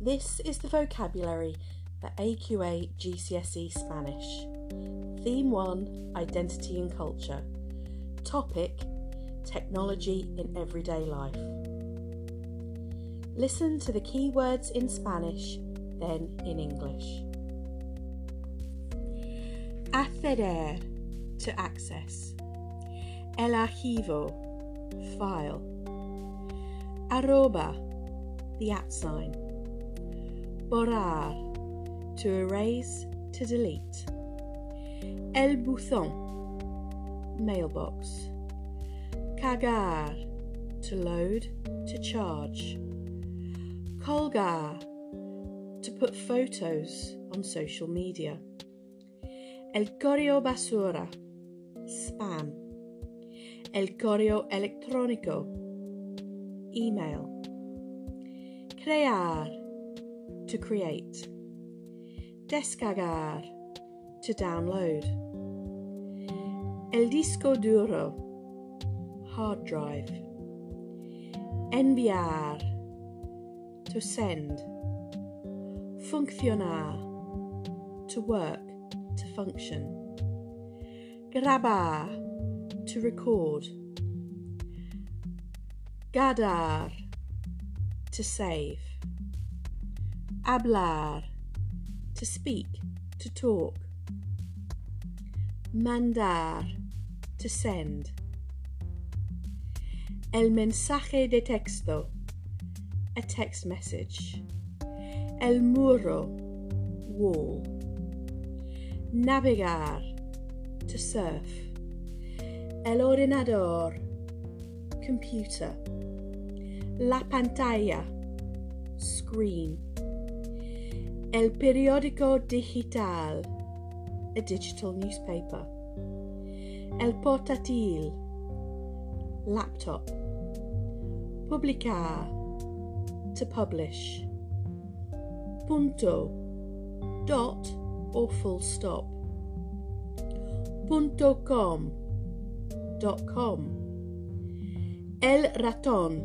This is the vocabulary for AQA GCSE Spanish. Theme 1 Identity and Culture. Topic Technology in Everyday Life. Listen to the key words in Spanish, then in English. Acceder to access. El archivo file. Arroba the at sign. Borrar to erase, to delete. El buzón mailbox. Cargar to load, to charge. Colgar to put photos on social media. El correo basura spam. El correo electrónico email. Crear to create. Descargar to download. El disco duro hard drive. Enviar to send. Funcionar to work, to function. Grabar to record. Guardar to save. Hablar to speak, to talk. Mandar to send. El mensaje de texto a text message. El muro wall. Navegar to surf. El ordenador computer. La pantalla screen. El periódico digital a digital newspaper. El portátil laptop. Publicar to publish. Punto dot or full stop. Punto com dot com. El ratón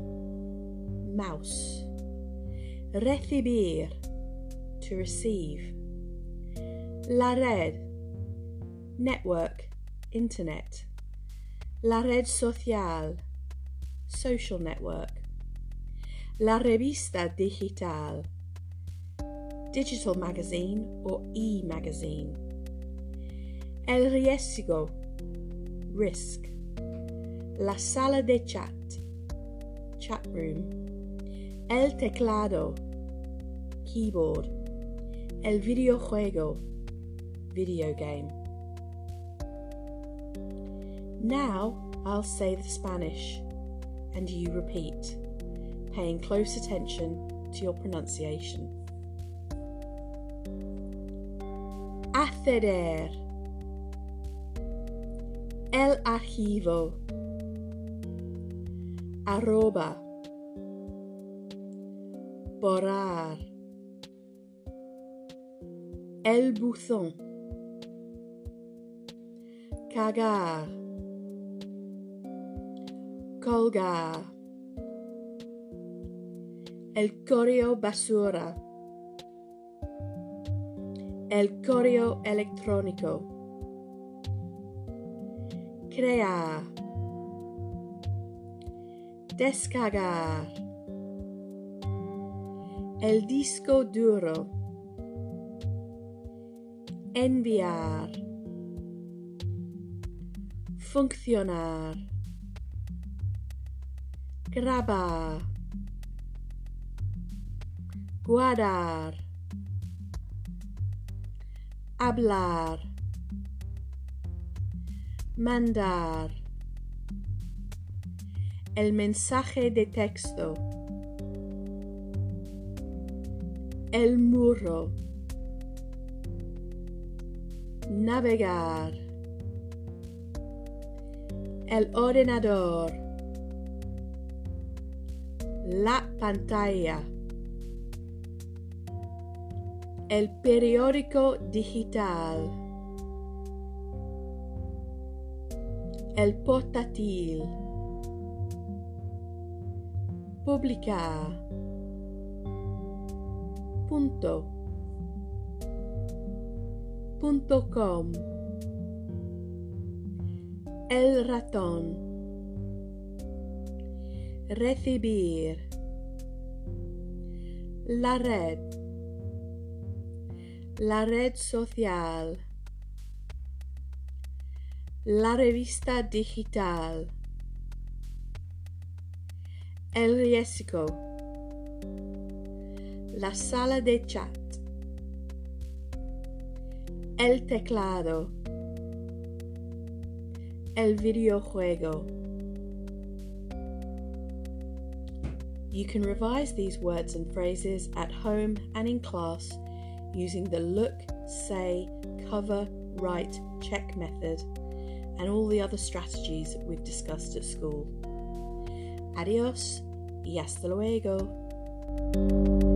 mouse. Recibir to receive. La red network internet. La red social social network. La revista digital digital magazine or e-magazine. El riesgo risk. La sala de chat chat room. El teclado keyboard. El videojuego video game. Now I'll say the Spanish and you repeat, paying close attention to your pronunciation. Acceder. El archivo. Arroba. Borrar. El buzón. Cagar. Colgar. El correo basura. El correo electrónico. Crear. Descargar. El disco duro. Enviar. Funcionar. Grabar. Guardar. Hablar. Mandar. El mensaje de texto. El muro. Navegar. El ordenador. La pantalla. El periódico digital. El portátil. Publicar. punto el ratón. Recibir. La red. La red social. La revista digital. El riesgo. La sala de chat el teclado, el videojuego. You can revise these words and phrases at home and in class using the look, say, cover, write, check method and all the other strategies we've discussed at school. Adios y hasta luego.